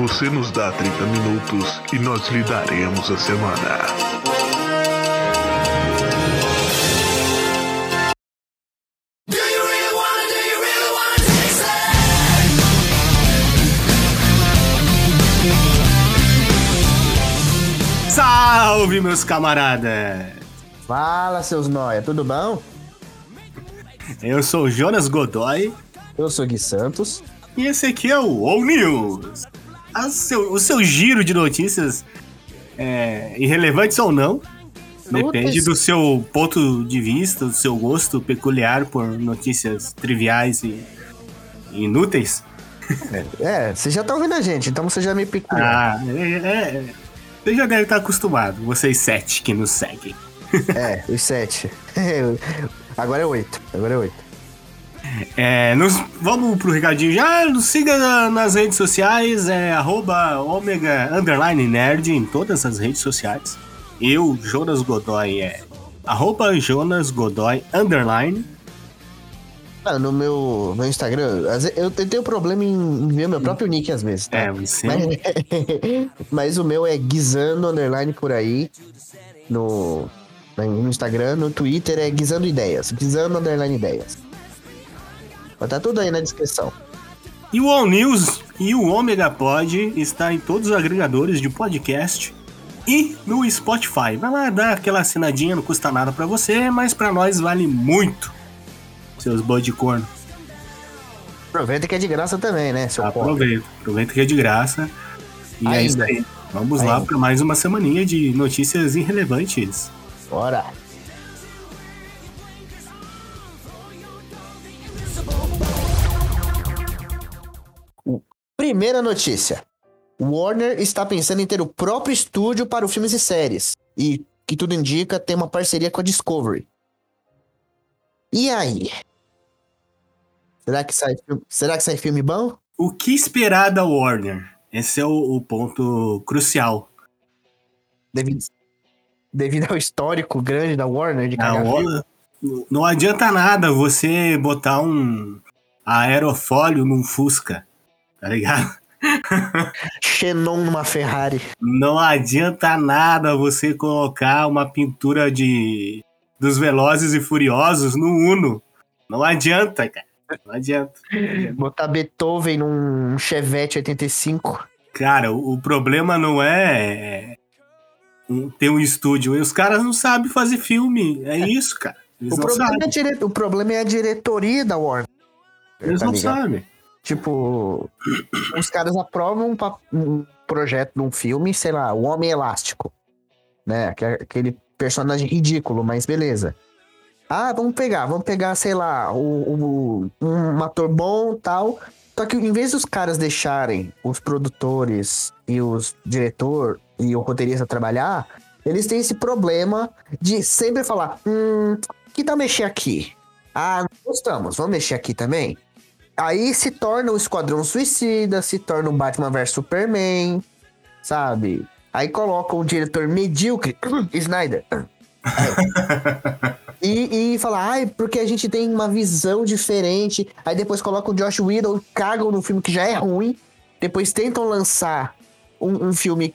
Você nos dá 30 minutos e nós lhe daremos a semana. Salve, meus camaradas! Fala, seus nóia, tudo bom? Eu sou o Jonas Godoy Eu sou Gui Santos. e esse aqui é o All News. Seu- o seu giro de notícias, é, irrelevantes ou não, depende do seu ponto de vista, do seu gosto peculiar por notícias triviais e e inúteis. É, você já tá ouvindo a gente, então você já me picou. Ah, é, é, você já deve estar acostumado, vocês sete que nos seguem. É, os sete. Agora é oito. Agora é oito. É, nos- vamos pro recadinho já. Nos siga na- nas redes sociais, é arroba Omega Underline Nerd em todas as redes sociais. Eu, Jonas Godoy, é arroba Jonas Godoy Underline. Ah, no meu, meu Instagram, eu tenho problema em, ver meu próprio nick às vezes. tá? É, você. Mas, mas o meu é Guizando Underline por aí. No, no Instagram, no Twitter é Guizando Ideias. Guizando Underline Ideias. Mas tá tudo aí na descrição. E o All News e o Omega Pod está em todos os agregadores de podcast e no Spotify. Vai lá dar aquela assinadinha, não custa nada pra você, mas pra nós vale muito. Seus boi de corno. Aproveita que é de graça também, né, seu pobre? Aproveita, aproveita que é de graça. E é Ainda. isso aí. Vamos lá Ainda. para mais uma semaninha de notícias irrelevantes. Bora! Primeira notícia. Warner está pensando em ter o próprio estúdio para os filmes e séries. E, que tudo indica, tem uma parceria com a Discovery. E aí? Será que sai, filme- será que sai filme bom? O que esperar da Warner? Esse é o, o ponto crucial. Devido, devido ao histórico grande da Warner de A? Warner- não adianta nada você botar um aerofólio num Fusca, tá ligado? Xenon numa Ferrari. Não adianta nada você colocar uma pintura de dos Velozes e Furiosos no Uno. Não adianta, cara. Não adianta. Botar Beethoven num Chevette 85. Cara, o, o problema não é, é, ter um estúdio. Os caras não sabem fazer filme. É isso, cara. O problema, é a dire- o problema é a diretoria da Warner. Eles tá não ligado? sabem. Tipo, os caras aprovam um, um projeto de um filme, sei lá, o Homem Elástico. Né? Que é Aquele personagem ridículo, mas beleza. Ah, vamos pegar, vamos pegar, sei lá, o, o- um ator bom tal. Só que em vez dos caras deixarem os produtores e os diretor e o roteirista trabalhar, eles têm esse problema de sempre falar: hum, que tal mexer aqui? Ah, gostamos, vamos mexer aqui também? Aí se torna o Esquadrão Suicida, se torna o Batman vs Superman, sabe? Aí colocam o diretor medíocre, Snyder. e, e fala, ai, porque a gente tem uma visão diferente. Aí depois colocam o Josh Whedon cagam no filme que já é ruim. Depois tentam lançar um, um filme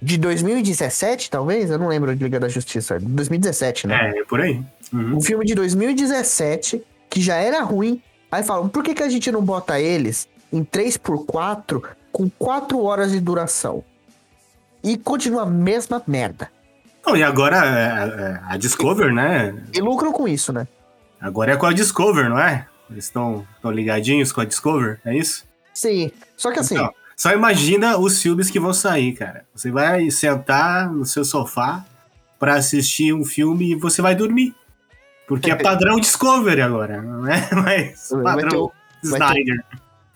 de 2017, talvez? Eu não lembro de Liga da Justiça. 2017, né? É, é por aí. Uhum. Um filme de 2017, que já era ruim. Aí falam, por que, que a gente não bota eles em 3x4 com 4 horas de duração? E continua a mesma merda. Não, e agora é, é, a Discover, né? E lucram com isso, né? Agora é com a Discover, não é? Eles estão ligadinhos com a Discover, é isso? Sim. Só que assim, Então, só imagina os filmes que vão sair, cara. Você vai sentar no seu sofá pra assistir um filme e você vai dormir. Porque é padrão Discovery agora, não é mais padrão ter- Snyder.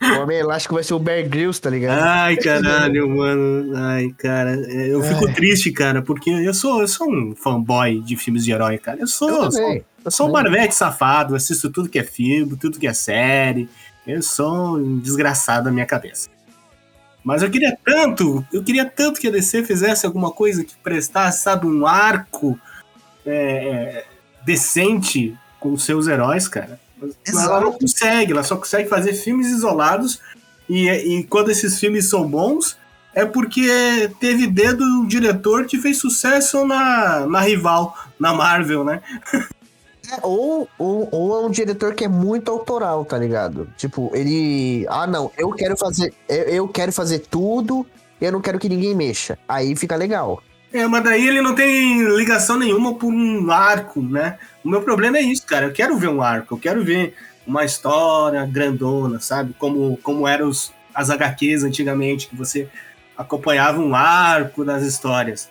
o Homem Elástico vai ser o Bear Grylls, tá ligado? Ai, caralho, mano. Ai, cara. Eu fico triste, cara, porque eu sou, eu sou um fanboy de filmes de herói, cara. Eu sou, eu sou, eu sou um marvete safado, assisto tudo que é filme, tudo que é série. Eu sou um desgraçado na minha cabeça. Mas eu queria tanto, eu queria tanto que a DC fizesse alguma coisa que prestasse, sabe, um arco é, é, decente com os seus heróis, cara. Mas Ela não consegue, ela só consegue fazer filmes isolados e, e quando esses filmes são bons, é porque teve dedo um diretor que fez sucesso na, na rival, na Marvel, né? É, Ou, ou, ou é um diretor que é muito autoral, tá ligado? Tipo, ele. Ah, não, eu quero fazer. Eu, eu quero fazer tudo, eu não quero que ninguém mexa. Aí fica legal. É, mas daí ele não tem ligação nenhuma por um arco, né? O meu problema é isso, cara. Eu quero ver um arco, eu quero ver uma história grandona, sabe? Como, como eram os, as HQs antigamente, que você acompanhava um arco das histórias.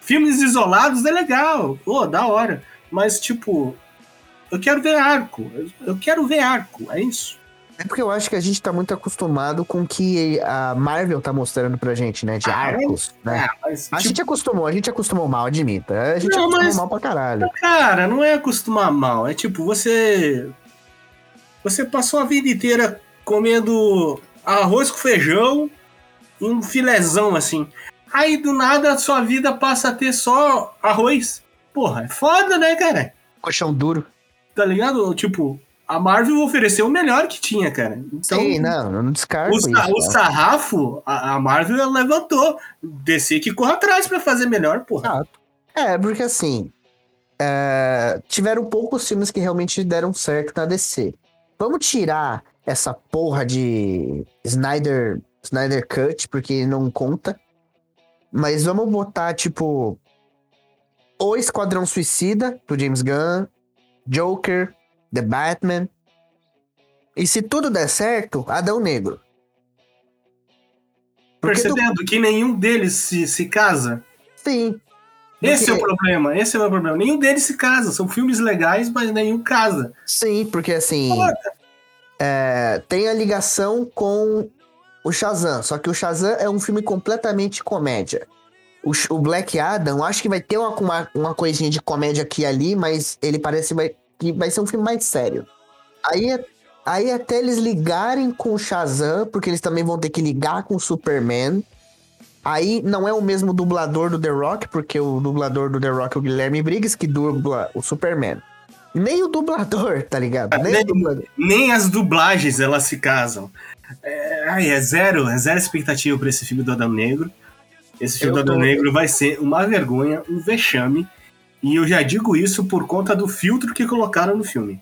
Filmes isolados é legal, pô, da hora. Mas, tipo, eu quero ver arco. Eu- Eu quero ver arco, é isso. É porque eu acho que a gente tá muito acostumado com o que a Marvel tá mostrando pra gente, né? De Ah, arcos, né? É, mas, A tipo, gente acostumou, a gente acostumou mal, admita. A gente Não, acostumou mas- mal pra caralho. Cara, não é acostumar mal. É tipo, você. Você passou a vida inteira comendo arroz com feijão e um filezão assim. Aí do nada a sua vida passa a ter só arroz. Porra, é foda, né, cara? Colchão duro. Tá ligado? Tipo, a Marvel ofereceu o melhor que tinha, cara. Então, Sim, não, eu não descarto o, isso. o né? sarrafo, a, a Marvel levantou. DC que corra atrás pra fazer melhor, porra. Exato. É, porque assim. é, tiveram poucos filmes que realmente deram certo na DC. Vamos tirar essa porra de Snyder, Snyder Cut, porque não conta. Mas vamos botar, tipo. O Esquadrão Suicida, do James Gunn. Joker, The Batman. E se tudo der certo, Adão Negro. Porque Percebendo que nenhum deles se, se casa. Sim. Esse é o Porque- problema, esse é o meu problema. Nenhum deles se casa. São filmes legais, mas nenhum casa. Sim, porque assim. É, tem a ligação com o Shazam. Só que o Shazam é um filme completamente comédia. O, o Black Adam, acho que vai ter uma, uma, uma coisinha de comédia aqui e ali, mas ele parece vai- que vai ser um filme mais sério. Aí, é- aí até eles ligarem com o Shazam, porque eles também vão ter que ligar com o Superman. Aí não é o mesmo dublador do The Rock, porque o dublador do The Rock é o Guilherme Briggs, que dubla o Superman. Nem o dublador, tá ligado? Nem Nem- dublador. Nem as dublagens elas se casam. É, ai, é zero, é zero expectativa pra esse filme do Adão Negro. Esse filme Eu do Adão tô- Negro vai ser uma vergonha, um vexame. E eu já digo isso por conta do filtro que colocaram no filme.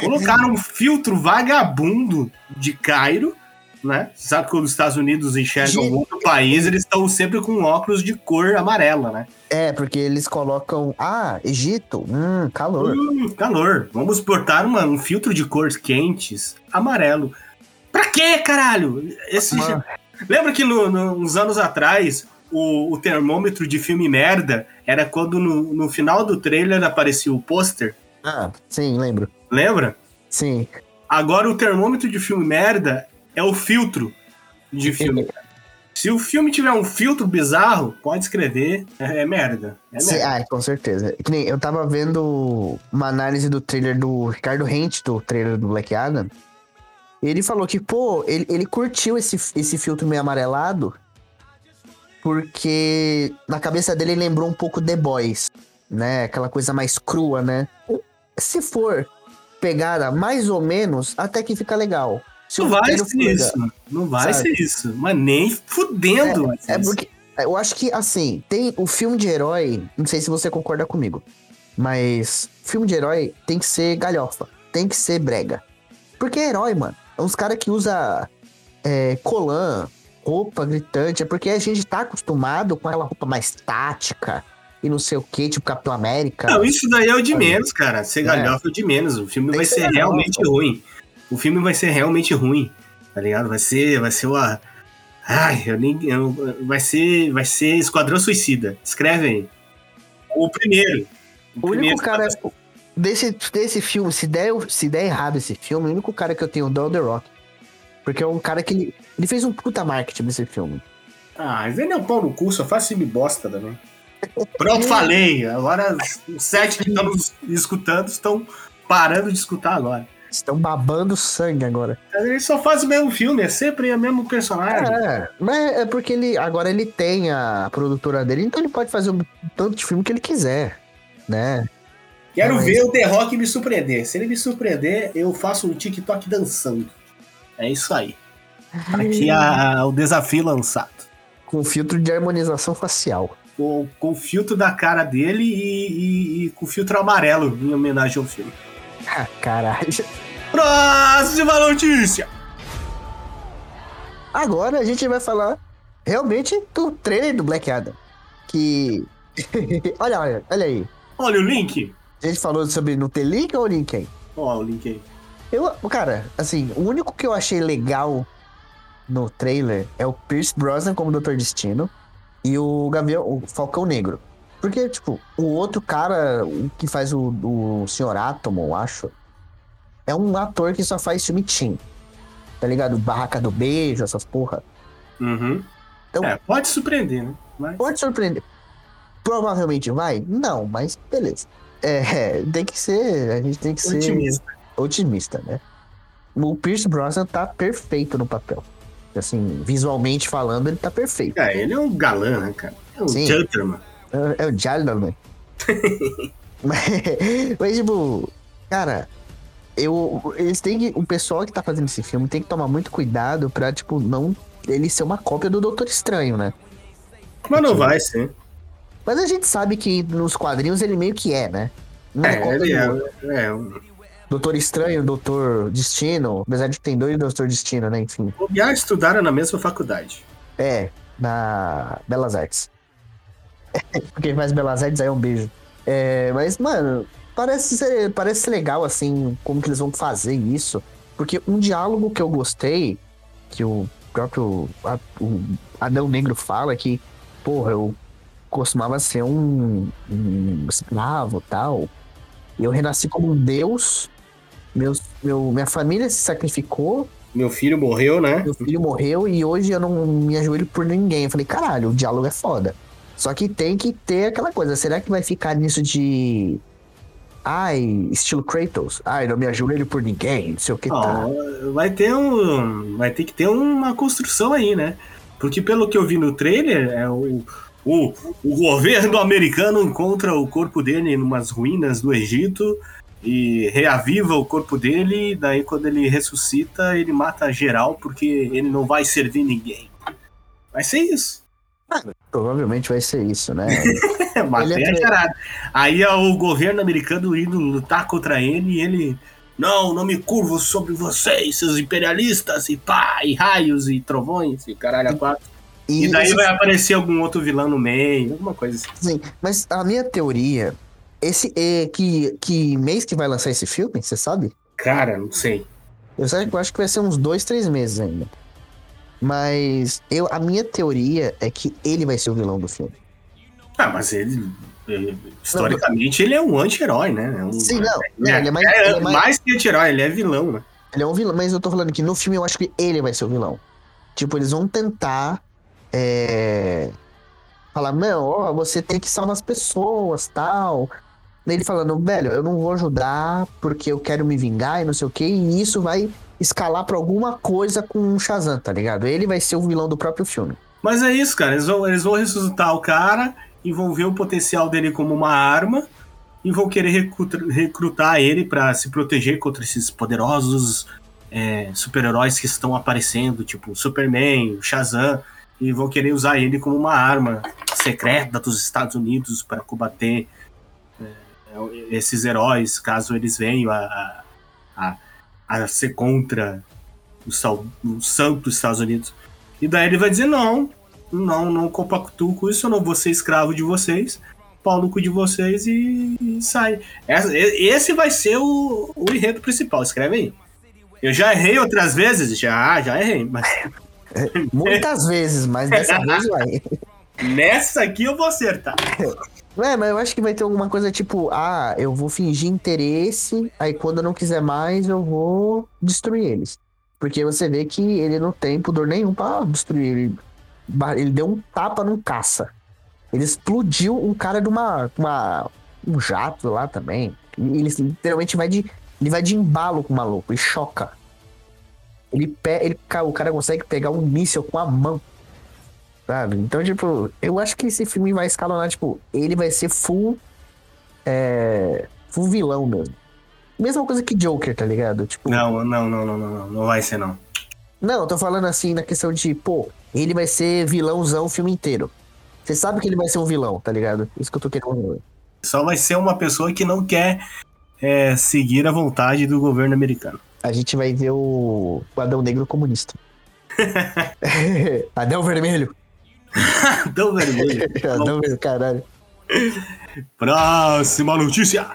Colocaram um filtro vagabundo de Cairo, né? Você sabe que quando os Estados Unidos enxergam Gente. outro país, eles estão sempre com óculos de cor amarela, né? É, porque eles colocam. Ah, Egito? Hum, calor. Hum, calor. Vamos botar uma- um filtro de cores quentes, amarelo. Pra quê, caralho? Esse. Lembra que no- no- uns anos atrás o, o termômetro de filme merda era quando no, no final do trailer aparecia o pôster? Ah, sim, lembro. Lembra? Sim. Agora o termômetro de filme merda é o filtro de filme. Se o filme tiver um filtro bizarro, pode escrever, é, é merda. É Sim, merda. ah, com certeza. Eu tava vendo uma análise do trailer do Ricardo Rent, do trailer do Black Adam. Ele falou que, pô, ele, ele curtiu esse, esse filtro meio amarelado. Porque na cabeça dele lembrou um pouco The Boys, né? Aquela coisa mais crua, né? Se for pegada mais ou menos, até que fica legal. Se Não vai ser for- isso. Não vai sabe? ser isso. Mas nem fudendo. É isso. porque eu acho que assim, tem o filme de herói, não sei se você concorda comigo, mas filme de herói tem que ser galhofa, tem que ser brega. Porque é herói, mano. É uns caras que usa é, colã, roupa gritante, é porque a gente tá acostumado com aquela roupa mais tática e não sei o que, tipo Capitão América. Não, isso daí é o de menos, cara. Ser É. galhofa é o de menos. O filme Tem vai ser ser galhofa. realmente ruim. O filme vai ser realmente ruim, tá ligado? Vai ser, vai ser uma... Ai, eu nem... eu- vai ser, vai ser Esquadrão Suicida. Escreve aí. O primeiro. o primeiro único cara desse, desse filme, se der, se der errado esse filme, o único cara que eu tenho dó é o The Rock. Porque é um cara que ele, ele fez um puta marketing desse filme. Ah, vem o pau no cu, só faz filme bosta também. Pronto, falei. Agora os sete que estão nos escutando estão parando de escutar agora. Estão babando sangue agora. Ele só faz o mesmo filme, é sempre o mesmo personagem. É, mas é porque ele agora ele tem a produtora dele, então ele pode fazer o tanto de filme que ele quiser, né? Quero Mas- ver o The Rock me surpreender. Se ele me surpreender, eu faço um TikTok dançando. É isso aí. Aqui a- a- o desafio lançado. Com filtro de harmonização facial. Com, com o filtro da cara dele e, e- e com o filtro amarelo, em homenagem ao filme. Ah, caralho. Próxima notícia! Agora a gente vai falar realmente do trailer do Black Adam. Que. olha, olha, olha aí. Olha o link. A gente falou sobre não ter link ou link aí? Ó, o link aí. Eu, cara, assim, o único que eu achei legal no trailer é o Pierce Brosnan como Doutor Destino e o Gavião, o Falcão Negro. Porque, tipo, o outro cara o que faz o, o Sr. Átomo, eu acho, é um ator que só faz filme teen. Tá ligado? Barraca do Beijo, essas porra. Uhum. Então- É, pode surpreender, né? Mas... Pode surpreender. Provavelmente vai? Não, mas beleza. É, tem que ser. A gente tem que ser Otimista. Otimista, né? O Pierce Brosnan tá perfeito no papel. Assim, visualmente falando, ele tá perfeito. É, ele é um galã, né, cara? É um Sim. gentleman. É, é o Gentleman. mas, mas, tipo, cara, eu, eles têm que. O pessoal que tá fazendo esse filme tem que tomar muito cuidado pra, tipo, não ele ser uma cópia do Doutor Estranho, né? Mas não vai ser. Mas a gente sabe que nos quadrinhos ele meio que é, né? Não É, cópia ele é, é um... Doutor Estranho, Doutor Destino, apesar de que tem dois Doutor Destino, né? Enfim. O Biar estudaram na mesma faculdade. É, na Belas Artes. Porque faz Belas Artes aí é um beijo. É, mas, mano, parece ser, parece ser legal, assim, como que eles vão fazer isso. Porque um diálogo que eu gostei, que o próprio a- o Adão Negro fala, que, porra, eu costumava ser um, um escravo tal. E eu renasci como um deus. Meus, meu, minha família se sacrificou Meu filho morreu, né? meu filho morreu e hoje eu não me ajoelho por ninguém. Eu falei, caralho, o diálogo é foda. Só que tem que ter aquela coisa. Será que vai ficar nisso de. Ai, estilo Kratos? Ai, não me ajoelho por ninguém, não sei o que tá. Ó, vai ter um. Vai ter que ter uma construção aí, né? Porque pelo que eu vi no trailer, é o, o, o governo americano encontra o corpo dele em umas ruínas do Egito e reaviva o corpo dele, daí quando ele ressuscita, ele mata geral porque ele não vai servir ninguém. Vai ser isso. Provavelmente vai ser isso, né? Matei Ele é a. Aí o governo americano indo lutar contra ele e ele. Não, não me curvo sobre vocês, seus imperialistas, e pá, e raios, e trovões, e caralho a quatro. E daí esse- vai aparecer algum outro vilão no meio, alguma coisa assim. Sim, mas a minha teoria. Esse é que, que mês que vai lançar esse filme, você sabe? Cara, não sei. Eu, sei- eu acho que vai ser uns dois, três meses ainda. Mas eu, a minha teoria é que ele vai ser o vilão do filme. Ah, mas ele. Historicamente, ele é um anti-herói, né? É um, Sim, não. é, não, ele é mais, ele é mais- mais que anti-herói, ele é vilão, né? ele é um vilão, mas eu tô falando que no filme eu acho que ele vai ser o vilão. Tipo, eles vão tentar é, falar, não, ó, você tem que salvar as pessoas, tal. Ele falando, velho, eu não vou ajudar porque eu quero me vingar e não sei o que, e isso vai escalar pra alguma coisa com o Shazam, tá ligado? Ele vai ser o vilão do próprio filme. Mas é isso, cara. Eles vão, eles vão ressuscitar o cara e vão ver o potencial dele como uma arma e vão querer recrutar, recrutar ele pra se proteger contra esses poderosos é, super-heróis que estão aparecendo, tipo Superman, Shazam, e vão querer usar ele como uma arma secreta dos Estados Unidos para combater esses heróis, caso eles venham a, a, a ser contra o, sal, o santo dos Estados Unidos. E daí ele vai dizer: não, não, não compactuo com isso, eu não vou ser escravo de vocês, pau no cu de vocês e, e sai. Esse vai ser o, o enredo principal, escreve aí. Eu já errei outras vezes, já, já errei, mas Muitas vezes, mas dessa vez vai. nessa aqui eu vou acertar. É, mas eu acho que vai ter alguma coisa tipo, ah, eu vou fingir interesse, aí quando eu não quiser mais, eu vou destruir eles. Porque você vê que ele não tem pudor nenhum pra destruir. Ele, ele deu um tapa num caça. Ele explodiu um cara de uma, uma um jato lá também. Ele literalmente vai de. Ele vai de embalo com o maluco e choca. Ele, pe, ele o cara consegue pegar um míssil com a mão. Sabe? Então, tipo, eu acho que esse filme vai escalonar, tipo, ele vai ser full. É. Full vilão mesmo. Mesma coisa que Joker, tá ligado? Tipo, Não, não, não, não, não, não, não vai ser não. Não, eu tô falando assim na questão de, pô, ele vai ser vilãozão o filme inteiro. Você sabe que ele vai ser um vilão, tá ligado? Isso que eu tô querendo. Só vai ser uma pessoa que não quer é, seguir a vontade do governo americano. A gente vai ver o, o Adão Negro comunista. Adão Vermelho. Adão Vermelho. Adão Vermelho, caralho. Próxima notícia.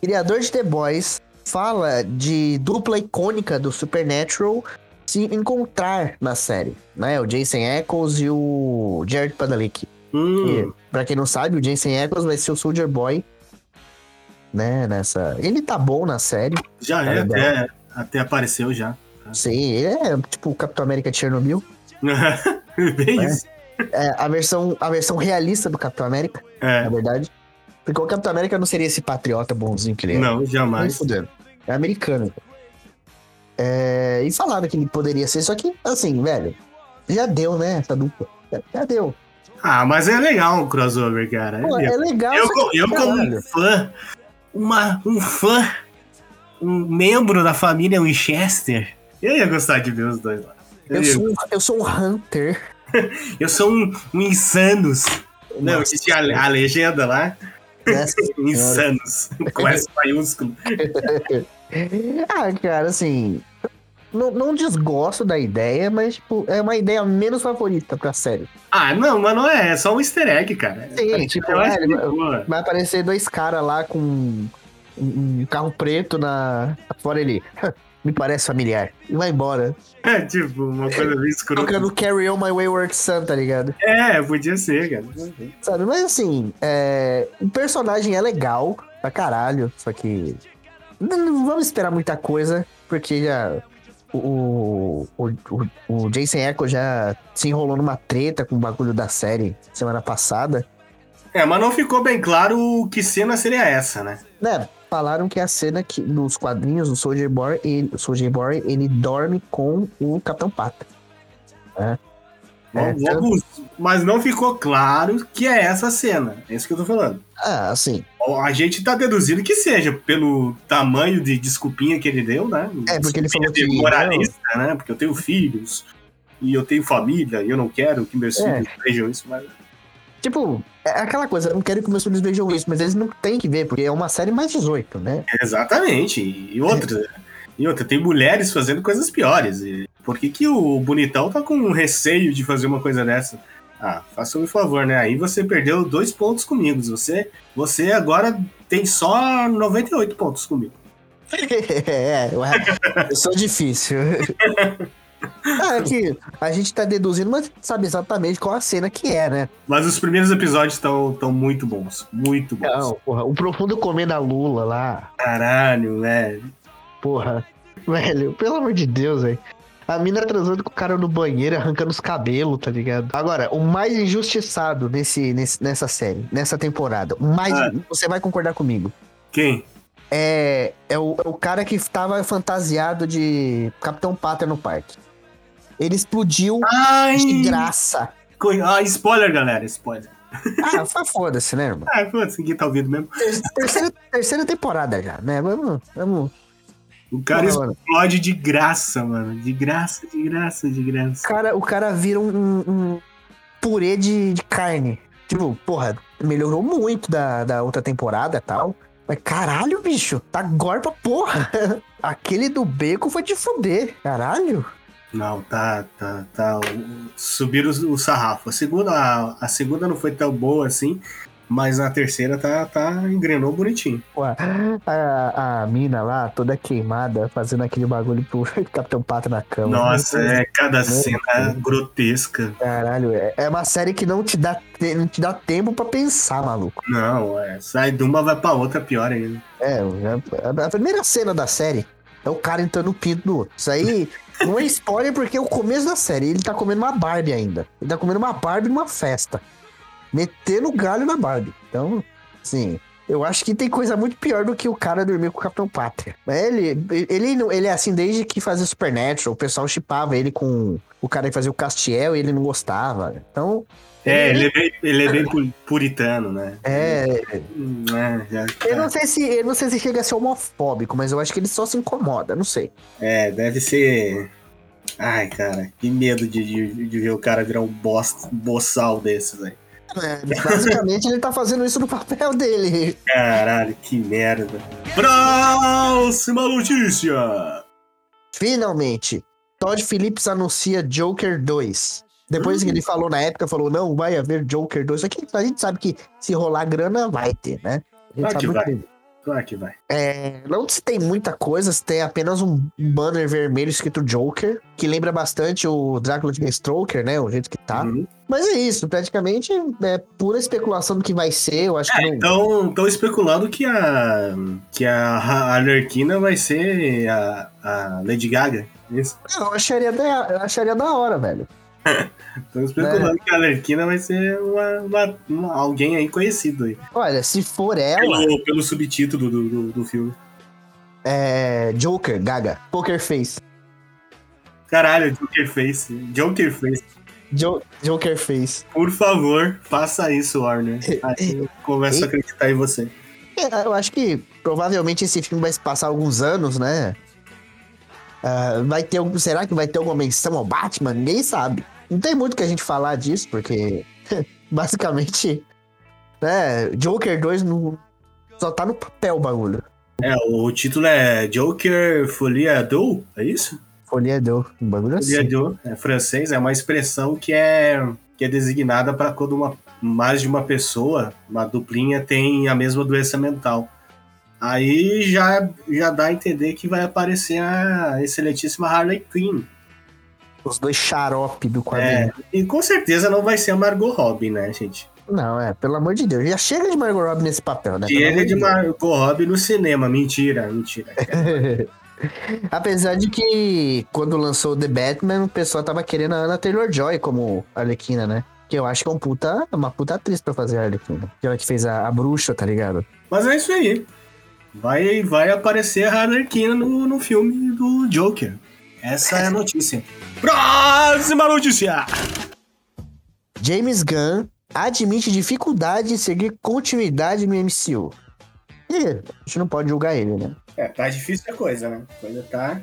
Criador de The Boys fala de dupla icônica do Supernatural se encontrar na série, né? O Jason Eccles e o Jared Padalecki. Hum, pra quem não sabe, o Jason Eccles vai ser o Soldier Boy, né? Nessa, ele tá bom na série. já tá é, até, até apareceu já. Sim, ele é tipo o Capitão América de Chernobyl. Bem É. isso. É a versão, a versão realista do Capitão América, na É, verdade. Porque o Capitão América não seria esse patriota bonzinho que ele é. não, jamais. É americano. É, e falaram que ele poderia ser, só que, assim, velho, já deu, né? Essa dupla. Já, já deu. Ah, mas é legal o crossover, cara. Pô, é legal. eu, que, eu como um fã, uma, um fã, um membro da família Winchester, eu ia gostar de ver os dois lá. Eu, sou, um, eu sou um Hunter. eu sou um, um insanos. Não, Nossa tinha a, a legenda lá. Insanos. Com S maiúsculo. Ah, cara, assim. Não, não desgosto da ideia, mas, tipo, é uma ideia menos favorita pra série. Ah, não, mas não é. É só um easter egg, cara. Sim, tipo, é, que, ele- boa. Vai aparecer dois caras lá com um, um carro preto na. Fora ele. Me parece familiar. E vai embora. É tipo uma coisa bem escrota. Tocando Carry On My Wayward Son, tá ligado? É, podia ser, cara. Sabe? Mas assim, é... o personagem é legal pra caralho. Só que. Não, vamos esperar muita coisa, porque já. O, o, o, o Jason Echo já se enrolou numa treta com o bagulho da série semana passada. É, mas não ficou bem claro que cena seria essa, né? Né? Falaram que a cena que nos quadrinhos do Soldier Boy, ele, Soldier Boy, ele dorme com o Capitão Pata. É, tanto- vamos- mas não ficou claro que é essa cena. É isso que eu tô falando. Ah, assim. A gente tá deduzindo que seja, pelo tamanho de desculpinha que ele deu, né? É, porque ele falou de que- moralista, né? Porque eu tenho filhos e eu tenho família e eu não quero que meus É. filhos vejam isso, mas. Tipo, é aquela coisa, eu não quero que meus filhos vejam isso, mas eles não têm que ver, porque é uma série mais 18, né? Exatamente. E outra. E outra, tem mulheres fazendo coisas piores. E por que, que o bonitão tá com receio de fazer uma coisa dessa? Ah, faça um favor, né? Aí você perdeu dois pontos comigo. Você, você agora tem só 98 pontos comigo. é, ué, eu sou difícil. ah, é que a gente tá deduzindo, mas sabe exatamente qual a cena que é, né? Mas os primeiros episódios estão tão muito bons. Muito bons. Não, porra, o profundo comendo a Lula lá, Caralho, velho. porra. Velho, pelo amor de Deus, velho. A mina transando com o cara no banheiro, arrancando os cabelos, tá ligado? Agora, o mais injustiçado nesse, nesse- nessa série, nessa temporada, o mais. Ah. Você vai concordar comigo. Quem? É, é, o, é o cara que tava fantasiado de Capitão Pátria no parque. Ele explodiu Ai! de graça. co- Ah, spoiler, galera. Spoiler. Ah, foda-se, né, irmão? Ah, foda-se, ninguém tá ouvindo mesmo. Ter- Terceira, terceira temporada já, né? Vamos, vamos. O cara Porra, mano. explode de graça, mano. De graça, de graça, de graça. O cara, o cara vira um, um- um purê de, de carne. Tipo, porra, melhorou muito da, da outra temporada e tal. Mas caralho, bicho, tá gore pra porra. Aquele do beco foi de fuder. Caralho. Não, tá, tá, tá. Subiram o, o sarrafo. A segunda, a, a segunda não foi tão boa assim, mas a terceira tá, tá engrenou bonitinho. Pô, a, a mina lá, toda queimada, fazendo aquele bagulho pro Capitão Pato na cama. Nossa, é cada cena Deus. grotesca. Caralho, é, é uma série que não te dá, não te dá tempo pra pensar, maluco. Não, é, sai de uma vai pra outra, pior ainda. É, a, a primeira cena da série é o cara entrando no pinto do outro. Isso aí não é spoiler porque é o começo da série. Ele tá comendo uma Barbie ainda. Ele tá comendo uma Barbie numa festa. Metendo galho na Barbie. Então, sim. Eu acho que tem coisa muito pior do que o cara dormir com o Capitão Pátria. Ele, ele, ele é assim desde que fazia Supernatural. O pessoal chipava ele com o cara que fazia o Castiel e ele não gostava. Então, É, ele é bem, ele é bem pu- puritano, né? é, é, Eu não sei se eu não sei se chega a ser homofóbico, mas eu acho que ele só se incomoda, não sei. é, deve ser. Ai, cara, que medo de, de, de ver o cara virar um bosta, boçal desses aí. É, basicamente ele tá fazendo isso no papel dele. Caralho, que merda. Próxima notícia! Finalmente, Todd Phillips anuncia Joker 2. Depois que ele falou na época, falou, não, vai haver Joker 2. Só que a gente sabe que se rolar grana, vai ter, né? A gente que sabe vai. muito. Claro que vai. É, não se tem muita coisa, se tem apenas um banner vermelho escrito Joker, que lembra bastante o Drácula de Stroker, né? O jeito que tá. Uhum. Mas é isso, praticamente é pura especulação do que vai ser. Eu acho que não. Então, estão especulando que a que a Arlequina vai ser a, a Lady Gaga. Isso. Eu acharia da, eu acharia da hora, velho. Estão especulando que a Arlequina vai ser uma, uma- uma- alguém aí conhecido aí. Olha, se for ela, Pelo, pelo subtítulo do, do, do filme. é Joker, Gaga, Poker Face. Caralho, Joker Face. Joker Face. Jo- Joker Face. Por favor, faça isso, Warner. Aí eu começo a acreditar em você. É, eu acho que provavelmente esse filme vai se passar alguns anos, né? Ah, vai ter algum, será que vai ter alguma menção ao Batman? Ninguém sabe. Não tem muito que a gente falar disso, porque basicamente, né, Joker 2 não, só tá no papel o bagulho. É, o título é Joker Folia Do, é isso? Folia deu, um bagulho Folia assim. Do, é francês, é uma expressão que é, que é designada para quando uma, mais de uma pessoa, uma duplinha, tem a mesma doença mental. Aí já, já dá a entender que vai aparecer a excelentíssima Harley Quinn. Os dois xarope do É, quadrinho. e com certeza não vai ser a Margot Robbie, né, gente? Não, é, pelo amor de Deus. Já chega de Margot Robbie nesse papel, né? Chega de. Margot Robbie no cinema. Mentira, mentira. Apesar de que quando lançou The Batman, o pessoal tava querendo a Anna Taylor-Joy como Arlequina, né? Que eu acho que é um puta, uma puta atriz pra fazer a Arlequina. Que ela que fez a, a bruxa, tá ligado? Mas é isso aí. Vai, vai aparecer a Harley Quinn no, no filme do Joker. Essa é a notícia. Próxima notícia! James Gunn admite dificuldade em seguir continuidade no MCU. E a gente não pode julgar ele, né? É, tá difícil a coisa, né? A coisa tá.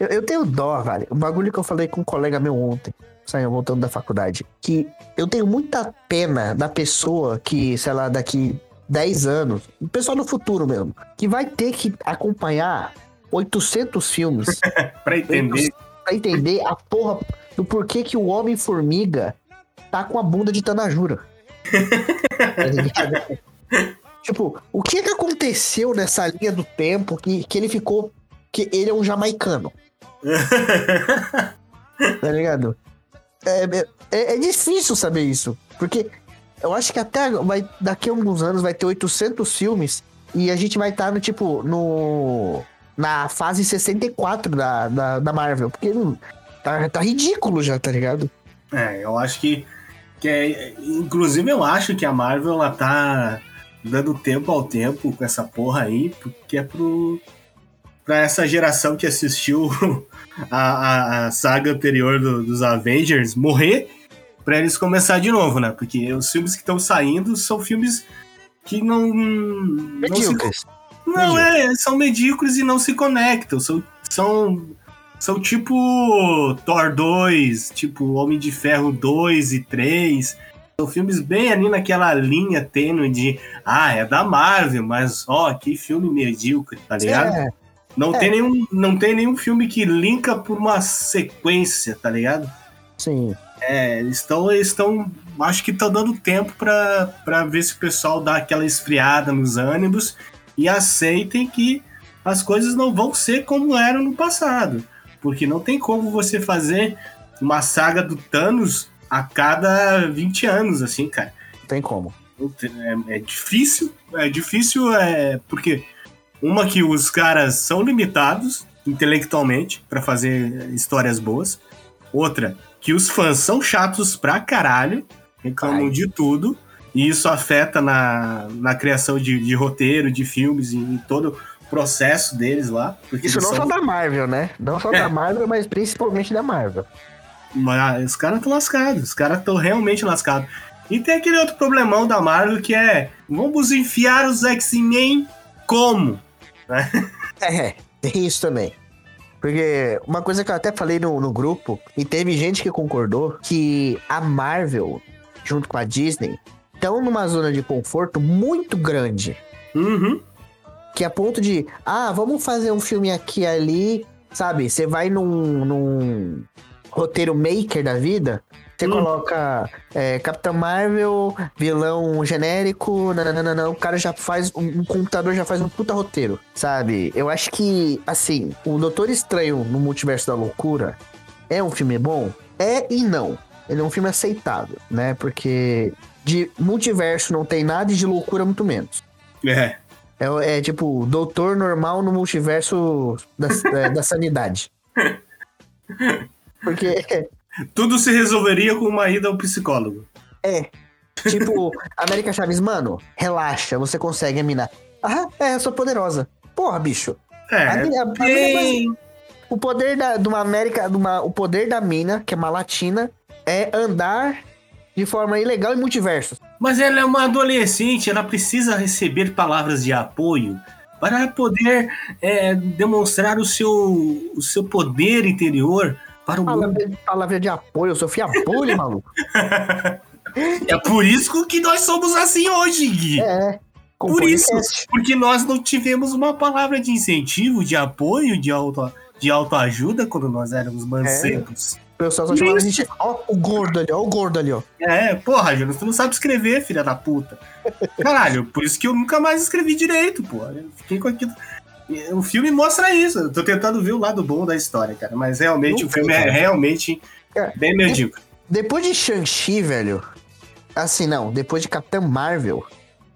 Eu, eu tenho dó, velho. O bagulho que eu falei com um colega meu ontem, saiu voltando da faculdade, que eu tenho muita pena da pessoa que, sei lá, daqui 10 anos, o pessoal no futuro mesmo, que vai ter que acompanhar 800 filmes Pra entender. Pra entender a porra do porquê que o Homem-Formiga tá com a bunda de Tanajura. Tá tipo, o que que aconteceu nessa linha do tempo que, que ele ficou. Que ele é um jamaicano, tá ligado? É, é, é difícil saber isso, porque eu acho que até vai, daqui a alguns anos vai ter 800 filmes e a gente vai estar no tipo, no. Na fase 64 da, da, da Marvel, porque não- tá, tá ridículo já, tá ligado? É, eu acho que. que é, inclusive, eu acho que a Marvel ela tá dando tempo ao tempo com essa porra aí, porque é pro. Pra essa geração que assistiu a, a- a saga anterior do- dos Avengers morrer, pra eles começar de novo, né? Porque os filmes que estão saindo são filmes que não. não se Medíocres. Não, é, são medíocres e não se conectam. São, são, são tipo Thor 2, tipo Homem de Ferro 2 e 3. São filmes bem ali naquela linha tênue de ah, é da Marvel, mas ó, que filme medíocre, tá ligado? É, Não, é. Tem nenhum, não tem nenhum filme que linka por uma sequência, tá ligado? sim. É, estão, estão, acho que estão dando tempo pra ver se o pessoal dá aquela esfriada nos ânimos e aceitem que as coisas não vão ser como eram no passado. Porque não tem como você fazer uma saga do Thanos a cada 20 anos, assim, cara. Não tem como. É, é difícil, é difícil, é, porque uma que os caras são limitados intelectualmente pra fazer histórias boas. Outra, que os fãs são chatos pra caralho, reclamam Ai. de tudo, e isso afeta na, na criação de, de roteiro, de filmes e em todo o processo deles lá. Isso não são- só da Marvel, né? Não só É. da Marvel, mas principalmente da Marvel. Mas os caras estão lascados, os caras estão realmente lascados. E tem aquele outro problemão da Marvel que é: vamos enfiar os X-Men como? É, tem isso também. Porque uma coisa que eu até falei no, no grupo, e teve gente que concordou, que a Marvel, junto com a Disney, estão numa zona de conforto muito grande. Uhum. Que a ponto de, ah, vamos fazer um filme aqui e ali, sabe? Você vai num, num roteiro maker da vida, você Hum. coloca é, Capitão Marvel, vilão genérico, nananana, o cara já faz, um, um computador já faz um puta roteiro, sabe? Eu acho que, assim, o Doutor Estranho no Multiverso da Loucura é um filme bom? É e não. Ele é um filme aceitável, né? Porque de multiverso não tem nada e de loucura muito menos. É. É, é tipo, doutor normal no multiverso da, é, da sanidade. Porque, Tudo se resolveria com uma ida ao psicólogo. é, tipo, América Chaves, mano, relaxa, você consegue, a mina. Ah, é, eu sou poderosa. Porra, bicho. É. A mina- a mina bem- O poder da, de uma América, de uma, o poder da mina, que é uma latina, é andar de forma ilegal em multiversos. Mas ela é uma adolescente, ela precisa receber palavras de apoio para poder é, demonstrar o seu, o seu poder interior para o mundo. Palavra, palavra de apoio, Sofia Bully, maluco. É por isso que nós somos assim hoje, Gui. É. com Por isso, porque nós não tivemos uma palavra de incentivo, de apoio, de, auto, de autoajuda quando nós éramos mancebos. O pessoal só chamava a gente. Ó, o gordo ali, ó, o gordo ali, ó. É, porra, Jonas, tu não sabe escrever, filha da puta. Caralho, por isso que eu nunca mais escrevi direito, pô. Eu fiquei com aquilo. O filme mostra isso. Eu tô tentando ver o lado bom da história, cara. Mas realmente Não o filme é cara. realmente É. bem medíocre. Depois de Shang-Chi, velho. Assim, não, depois de Capitão Marvel.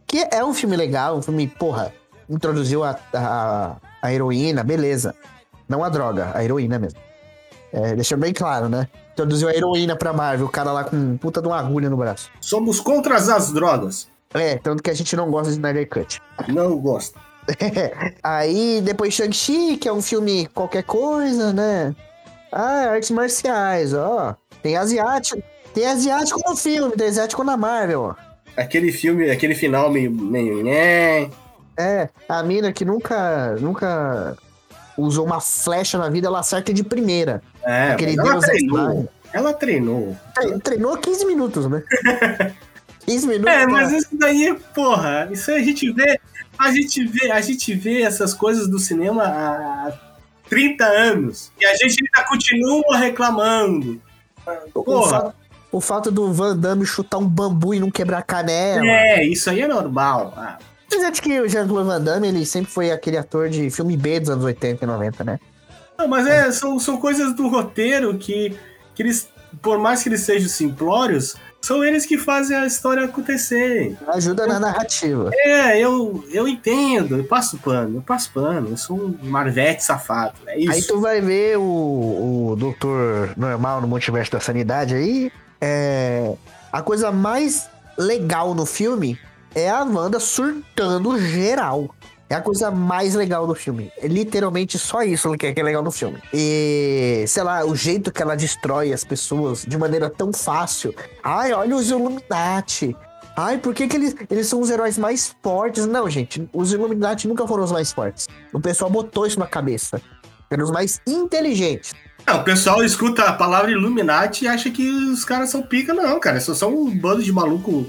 Que é um filme legal, um filme, porra, introduziu a, a, a heroína, beleza. Não a droga, a heroína mesmo. É, deixando bem claro, né? Introduziu a heroína pra Marvel, o cara lá com puta de uma agulha no braço. Somos contra as drogas. É, tanto que a gente não gosta de Snyder Cut. Não gosto. Aí, depois Shang-Chi, que é um filme qualquer coisa, né? Ah, artes marciais, ó. Tem asiático. Tem asiático no filme, tem asiático na Marvel, ó. Aquele filme, aquele final meio. meio né? É, a mina que nunca, nunca usou uma flecha na vida, ela acerta de primeira. É, Aquele ela treinou. Ela treinou. Tre- Treinou 15 minutos, né? 15 minutos. É, mas isso daí, porra, isso aí a gente vê, a gente vê, a gente vê essas coisas do cinema há 30 anos. E a gente ainda continua reclamando. o, porra. fato, o fato do Van Damme chutar um bambu e não quebrar a canela. É, isso aí é normal. Ah, Apesar de que o Jean-Claude Van Damme, ele sempre foi aquele ator de filme B dos anos 80 e 90, né? Não, mas é, são, são coisas do roteiro que, que eles, por mais que eles sejam simplórios, são eles que fazem a história acontecer. Ajuda na narrativa. É, eu, eu entendo, eu passo pano, eu passo pano, eu sou um marvete safado, é isso. Aí tu vai ver o, o doutor normal no multiverso da sanidade aí. É, a coisa mais legal no filme é a Wanda surtando geral. É a coisa mais legal do filme. É literalmente só isso que é, que é legal no filme. E, sei lá, o jeito que ela destrói as pessoas de maneira tão fácil. Ai, olha os Illuminati. Ai, por que, que eles, eles são os heróis mais fortes? Não, gente, os Illuminati nunca foram os mais fortes. O pessoal botou isso na cabeça. Eram os mais inteligentes. É, o pessoal escuta a palavra Illuminati e acha que os caras são pica, não, cara. Só são um bando de maluco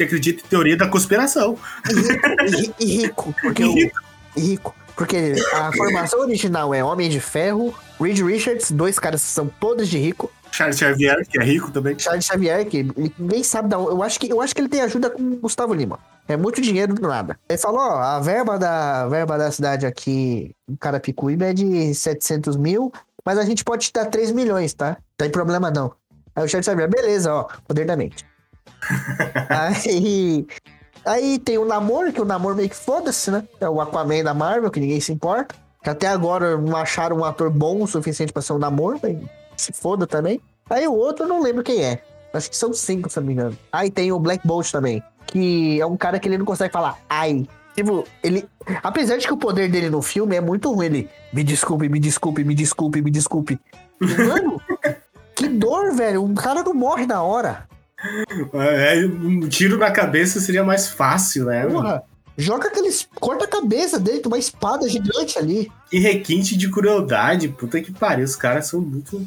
que acredita em teoria da conspiração. E, ri- e rico, porque o, Rico. e rico. Porque a formação original é Homem de Ferro, Reed Richards, dois caras que são podres de rico. Charles Xavier, que é rico também. Charles Xavier, que ninguém sabe da eu acho que Eu acho que ele tem ajuda com o Gustavo Lima. É muito dinheiro do nada. Ele falou, ó, a verba da, a verba da cidade aqui, em Carapicuíba, é de 700 mil, mas a gente pode te dar 3 milhões, tá? Não tem problema não. Aí o Charles Xavier, beleza, ó, poder da mente. Aí, aí tem o Namor, que o Namor meio que foda-se, né? É o Aquaman da Marvel, que ninguém se importa. Que até agora não acharam um ator bom o suficiente pra ser o Namor, mas se foda também. Aí o outro eu não lembro quem é. Acho que são cinco, se não me engano. Aí tem o Black Bolt também, que é um cara que ele não consegue falar ai. Tipo, ele. Apesar de que o poder dele no filme é muito ruim, ele. Me desculpe, me desculpe, me desculpe, me desculpe. Mano, que dor, velho. Um cara não morre na hora. É, um tiro na cabeça seria mais fácil, né? Porra. Joga aqueles. Corta a cabeça dele, tem uma espada gigante ali. Que requinte de crueldade, puta que pariu, os caras são muito.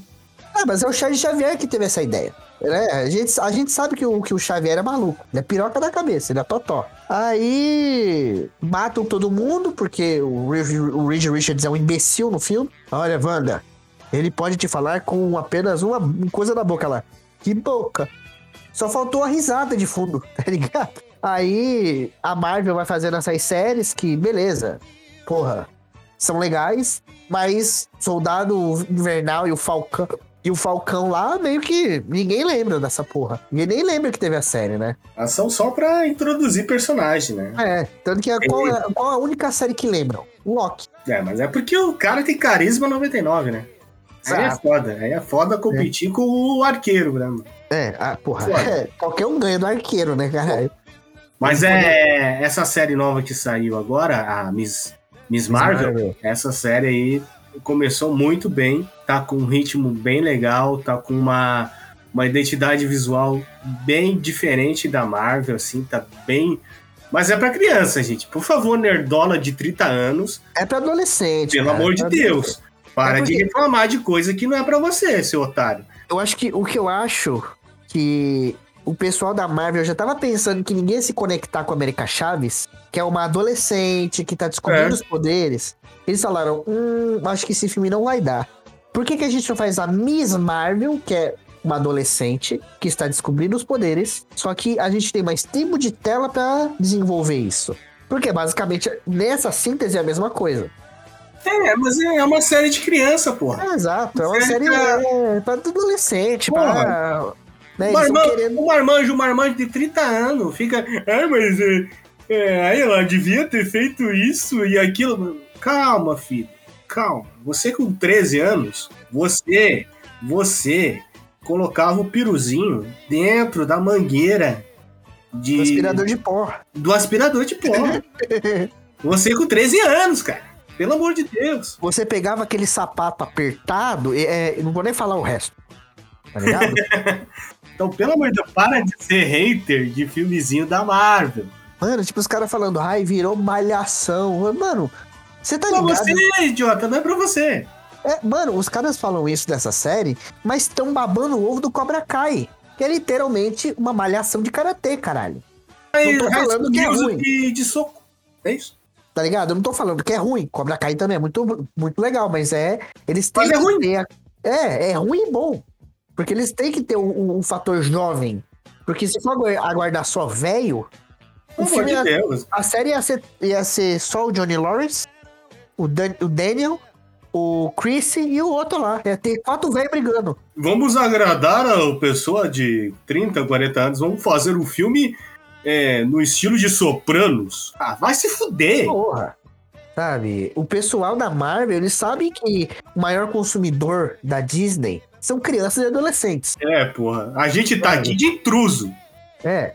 Ah, mas é o Charles Xavier que teve essa ideia. Né? A, gente, a gente sabe que o, que o Xavier é maluco. Ele é piroca da cabeça, ele é totó. Aí matam todo mundo, porque o o Reed Richards é um imbecil no filme. Olha, Wanda, ele pode te falar com apenas uma coisa na boca lá. Que boca. Só faltou a risada de fundo, tá ligado? Aí a Marvel vai fazendo essas séries que, beleza, porra, são legais, mas Soldado Invernal e o Falcão. E o Falcão lá, meio que ninguém lembra dessa porra. Ninguém nem lembra que teve a série, né? Elas são só pra introduzir personagem, né? É, tanto que a, qual, é, qual a única série que lembram? O Loki. É, mas é porque o cara tem carisma 99, né? Aí é foda. Aí é foda competir com o arqueiro, né? É, ah, porra, é, qualquer um ganha do arqueiro, né, cara? Mas é essa série nova que saiu agora, a Miss, Miss Marvel, essa série aí começou muito bem, tá com um ritmo bem legal, tá com uma, uma identidade visual bem diferente da Marvel, assim, tá bem. Mas é pra criança, gente. Por favor, nerdola de 30 anos, É pra adolescente. pelo cara, amor de Deus. Para É de porque- reclamar de coisa que não é pra você, seu otário. Eu acho que o que eu acho que o pessoal da Marvel já tava pensando que ninguém ia se conectar com a América Chaves, que é uma adolescente que tá descobrindo É. os poderes. Eles falaram: hum, acho que esse filme não vai dar. Por que, que a gente não faz a Miss Marvel, que é uma adolescente que está descobrindo os poderes, só que a gente tem mais tempo de tela pra desenvolver isso? Porque basicamente nessa síntese é a mesma coisa. É, mas é uma série de criança, porra. É, exato, é uma Você série tá- é, pra adolescente, Porra. pra. Né, O marmanjo, querendo. um marmanjo, um marmanjo de 30 anos fica. Ah, mas é, é, aí ela devia ter feito isso e aquilo. Calma, filho. Calma. Você com 13 anos, você, você colocava o piruzinho dentro da mangueira de, do aspirador de pó. do aspirador de pó. você com 13 anos, cara. Pelo amor de Deus. Você pegava aquele sapato apertado, e, é, não vou nem falar o resto. Tá ligado? Então, pelo amor de Deus, para de ser hater de filmezinho da Marvel. Mano, tipo, os caras falando, ai, virou malhação. Mano, você tá Pra ligado? você, idiota, não é pra você. É, mano, os caras falam isso dessa série, mas estão babando o ovo do Cobra Kai. Que é literalmente uma malhação de karatê, caralho. Aí, tô falando que é ruim. De, de soco. É isso. Tá ligado? Eu não tô falando que é ruim. Cobra Kai também é muito, muito legal, mas é. Eles têm Mas é ruim. a- É, é ruim e bom. Porque eles têm que ter um, um fator jovem. Porque se for agu- aguardar só velho, o filme ia- Deus. a série ia ser, ia ser só o Johnny Lawrence, o, Dan- o Daniel, o Chris e o outro lá. Ia ter quatro velhos brigando. Vamos agradar a pessoa de 30, 40 anos. Vamos fazer um filme é, no estilo de Sopranos. Ah, vai se fuder. Porra. Sabe? O pessoal da Marvel, eles sabem que o maior consumidor da Disney são crianças e adolescentes. É, porra. A gente tá Vai. aqui de intruso. É.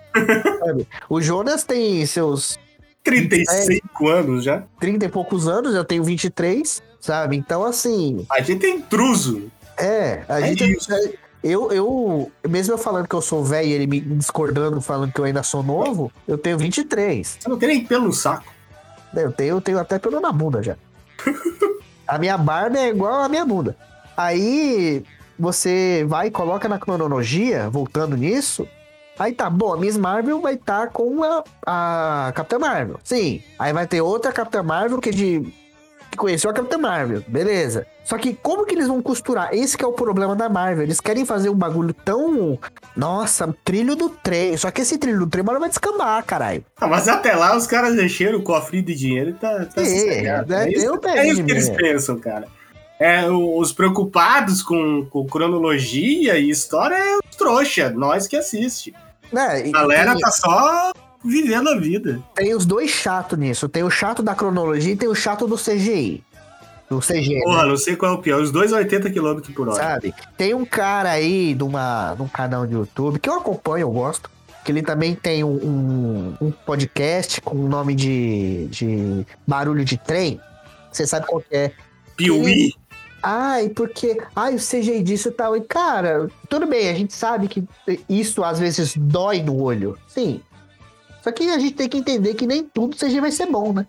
O Jonas tem seus 35 anos já. 30 e poucos anos, eu tenho 23, sabe? Então, assim, A gente é intruso. é. A É gente. isso. Eu, eu, mesmo eu falando que eu sou velho e ele me discordando, falando que eu ainda sou novo, eu tenho 23. Você não tem nem pelo no saco. Eu tenho, eu tenho até pelo na bunda já. a minha barba é igual a minha bunda. Aí você vai e coloca na cronologia, voltando nisso. Aí tá, bom, a Miss Marvel vai estar com a, a Capitã Marvel. Sim. Aí vai ter outra Capitã Marvel que é de. que conheceu a Capitã Marvel. Beleza. Só que como que eles vão costurar? Esse que é o problema da Marvel. Eles querem fazer um bagulho tão. Nossa, trilho do trem. Só que esse trilho do trem uma hora vai descambar, caralho. Ah, mas até lá os caras encheram o cofre de dinheiro e tá, tá É, né, É isso, é isso que eles dinheiro. pensam, cara. É, os preocupados com, com cronologia e história é os trouxa, nós que assiste. Né? e A galera tem, tá só vivendo a vida. tem os dois chatos nisso. Tem o chato da cronologia e tem o chato do CGI. Do CG, Porra, né? não sei qual é o pior. Os dois a 80 km por hora. Sabe? Tem um cara aí de, uma, de um canal de YouTube que eu acompanho, eu gosto. Que ele também tem um, um, um podcast com o nome de, de barulho de trem. Você sabe qual que é? Piuí. Ai, porque. Ai, o CGI disso e tal. E, cara, tudo bem, a gente sabe que isso às vezes dói no olho. Sim. Só que a gente tem que entender que nem tudo CGI vai ser bom, né?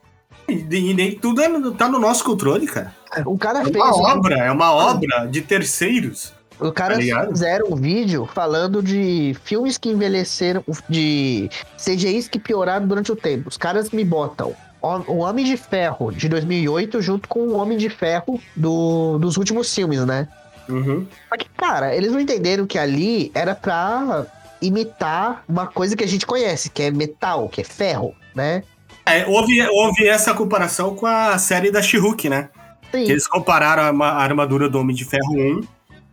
E, nem tudo é, tá no nosso controle, cara. O cara É fez. uma obra, é uma obra de terceiros. O cara Tá fizeram um vídeo falando de filmes que envelheceram, de CGIs que pioraram durante o tempo. Os caras me botam O Homem de Ferro de 2008 junto com o Homem de Ferro do, dos últimos filmes, né? Uhum. Só que, cara, eles não entenderam que ali era pra imitar uma coisa que a gente conhece, que é metal, que é ferro, né? É, houve, houve essa comparação com a série da She-Hulk, né? Sim. Que eles compararam a, ma- a armadura do Homem de Ferro 1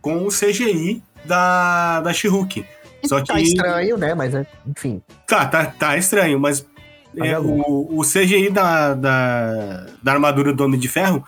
com o CGI da, da She-Hulk. Só que. Tá estranho, né? Mas, é, enfim. Tá, tá, tá estranho, Mas é, o, o CGI da, da, da armadura do Homem de Ferro,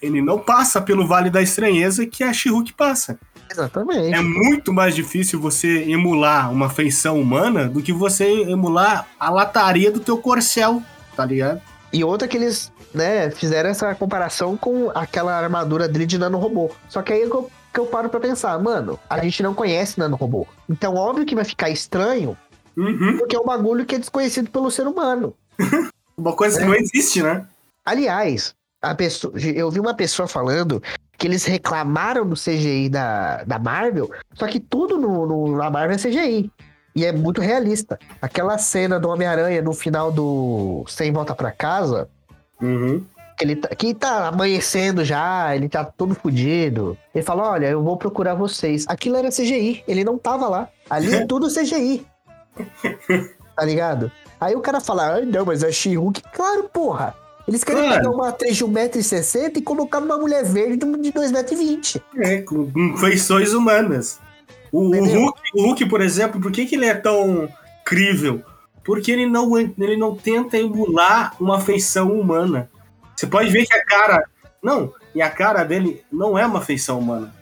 ele não passa pelo Vale da Estranheza que a She-Hulk passa. Exatamente. É muito mais difícil você emular uma feição humana do que você emular a lataria do teu corcel, tá ligado? E outra que eles, né, fizeram essa comparação com aquela armadura dele de nanorobô. Só que aí é que eu, que eu paro pra pensar, mano, a gente não conhece nanorobô. Então, óbvio que vai ficar estranho, Uhum. porque é um bagulho que é desconhecido pelo ser humano. Uma coisa que É. não existe, né? Aliás, a pessoa, eu vi uma pessoa falando que eles reclamaram do CGI da, da Marvel, só que tudo no, no- na Marvel é CGI. E é muito realista. Aquela cena do Homem-Aranha no final do Sem Volta Pra Casa, Uhum. que ele tá, que tá amanhecendo já, ele tá todo fudido. Ele fala: Olha, eu vou procurar vocês. Aquilo era CGI, ele não tava lá. Ali é tudo CGI. Tá ligado? Aí o cara fala: Ai, não, mas é She-Hulk. Claro, porra. Eles querem Claro. pegar uma atriz de 1,60m e colocar numa mulher verde de 2,20m. É, com, com feições humanas. O, o? Hulk, o Hulk, por exemplo, por que, que ele é tão crível? Porque ele não, ele não tenta emular uma feição humana. Você pode ver que a cara. Não, e a cara dele não é uma feição humana.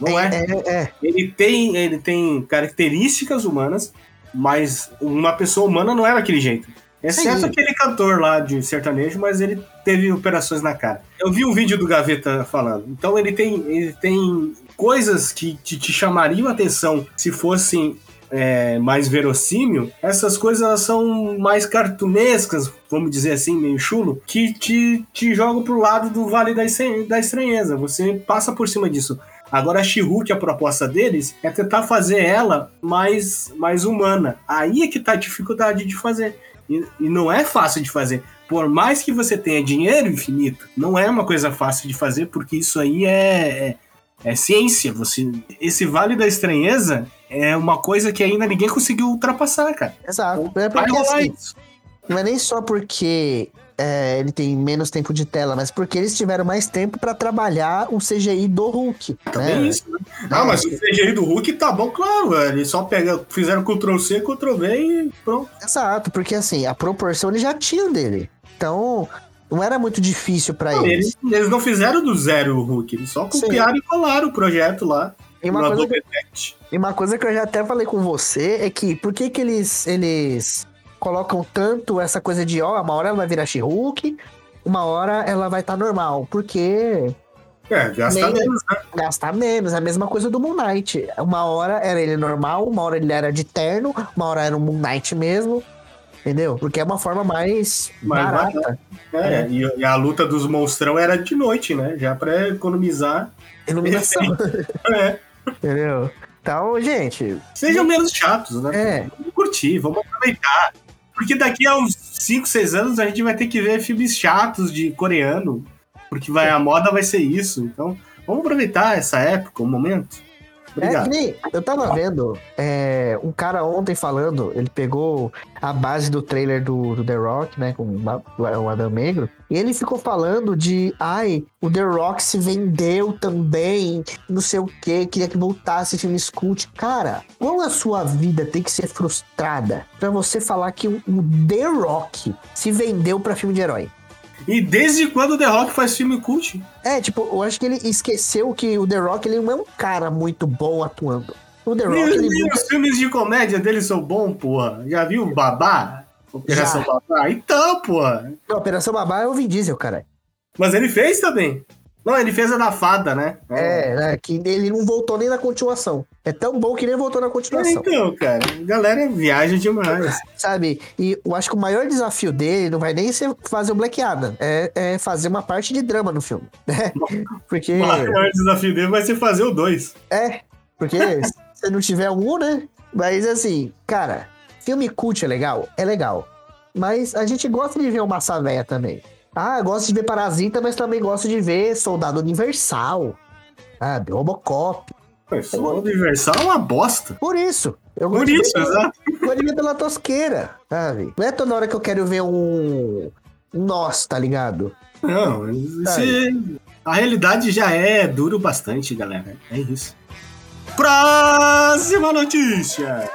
Não é. É, é. Ele tem, ele tem características humanas, mas uma pessoa humana não é daquele jeito. Exceto Sim. aquele cantor lá de sertanejo, mas ele teve operações na cara. Eu vi um vídeo do Gaveta falando. Então ele tem, ele tem coisas que te, te chamariam a atenção se fossem é, mais verossímil. Essas coisas elas são mais cartunescas, vamos dizer assim, meio chulo, que te, te jogam pro lado do Vale da da Estranheza. Você passa por cima disso. Agora a She-Hulk, a proposta deles é tentar fazer ela mais, mais humana. Aí é que tá a dificuldade de fazer. E, e não é fácil de fazer. Por mais que você tenha dinheiro infinito, não é uma coisa fácil de fazer, porque isso aí é, é, é ciência. Você, esse Vale da Estranheza é uma coisa que ainda ninguém conseguiu ultrapassar, cara. Exato. É Vai porque, assim, não é nem só porque é, ele tem menos tempo de tela, mas porque eles tiveram mais tempo pra trabalhar o CGI do Hulk. Também né? isso, né? Ah, mas o CGI do Hulk tá bom, claro, velho. Eles só pega, fizeram Ctrl C, Ctrl V e pronto. Exato, porque assim, a proporção eles já tinham dele. Então, não era muito difícil pra Não, eles. eles, eles não fizeram do zero o Hulk, eles só Sim. copiaram e colaram o projeto lá. E uma, coisa, e uma coisa que eu já até falei com você é que por que que eles, eles colocam tanto essa coisa de, ó, uma hora ela vai virar She-Hulk, uma hora ela vai estar normal, porque É, gasta Nem- menos, né? gastar menos, é a mesma coisa do Moon Knight. Uma hora era ele normal, uma hora ele era de terno, uma hora era um Moon Knight mesmo, entendeu? Porque é uma forma mais, Mais barata. É, E, e a luta dos monstrão era de noite, né? Já pra economizar. Iluminação, É. entendeu? Então, gente, Sejam menos chatos, né? é, Vamos curtir, vamos aproveitar. Porque daqui a uns 5, 6 anos a gente vai ter que ver filmes chatos de coreano. Porque vai, a moda vai ser isso. Então, vamos aproveitar essa época, o momento. É Obrigado. nem, eu tava vendo é, um cara ontem falando, ele pegou a base do trailer do, do The Rock, né, com o Adam Negro, e ele ficou falando de, ai, o The Rock se vendeu também, não sei o que, queria que voltasse filme cult. Cara, qual a sua vida tem que ser frustrada pra você falar que o, o The Rock se vendeu pra filme de herói? E desde quando o The Rock faz filme cult? É, tipo, eu acho que ele esqueceu que o The Rock ele não é um cara muito bom atuando. O The Rock, ele e nunca os filmes de comédia dele são bons, porra. Já viu o Babá? Operação Já. Babá? Então, porra. Não, Operação Babá é o Vin Diesel, cara. Mas ele fez também. Não, ele fez a da fada, né? É, né? Que ele não voltou nem na continuação. É tão bom que nem voltou na É, continuação. então, cara, a galera viaja demais. Sabe? E eu acho que o maior desafio dele não vai nem ser fazer o Black Adam, é, é fazer uma parte de drama no filme. Né? Porque. O maior desafio dele vai ser fazer o 2. É, porque se não tiver um, né? Mas assim, cara, filme cult é legal? É legal. Mas a gente gosta de ver uma massa véia também. Ah, gosto de ver Parasita, mas também gosto de ver Soldado Universal. Sabe? Robocop. Só o Universal é uma bosta. Por isso. Eu Por isso, exato. Gosto de ver pela tosqueira, sabe? Não é toda hora que eu quero ver um. um Nós, tá ligado? Não, esse- a realidade já é duro bastante, galera. É isso. Próxima notícia!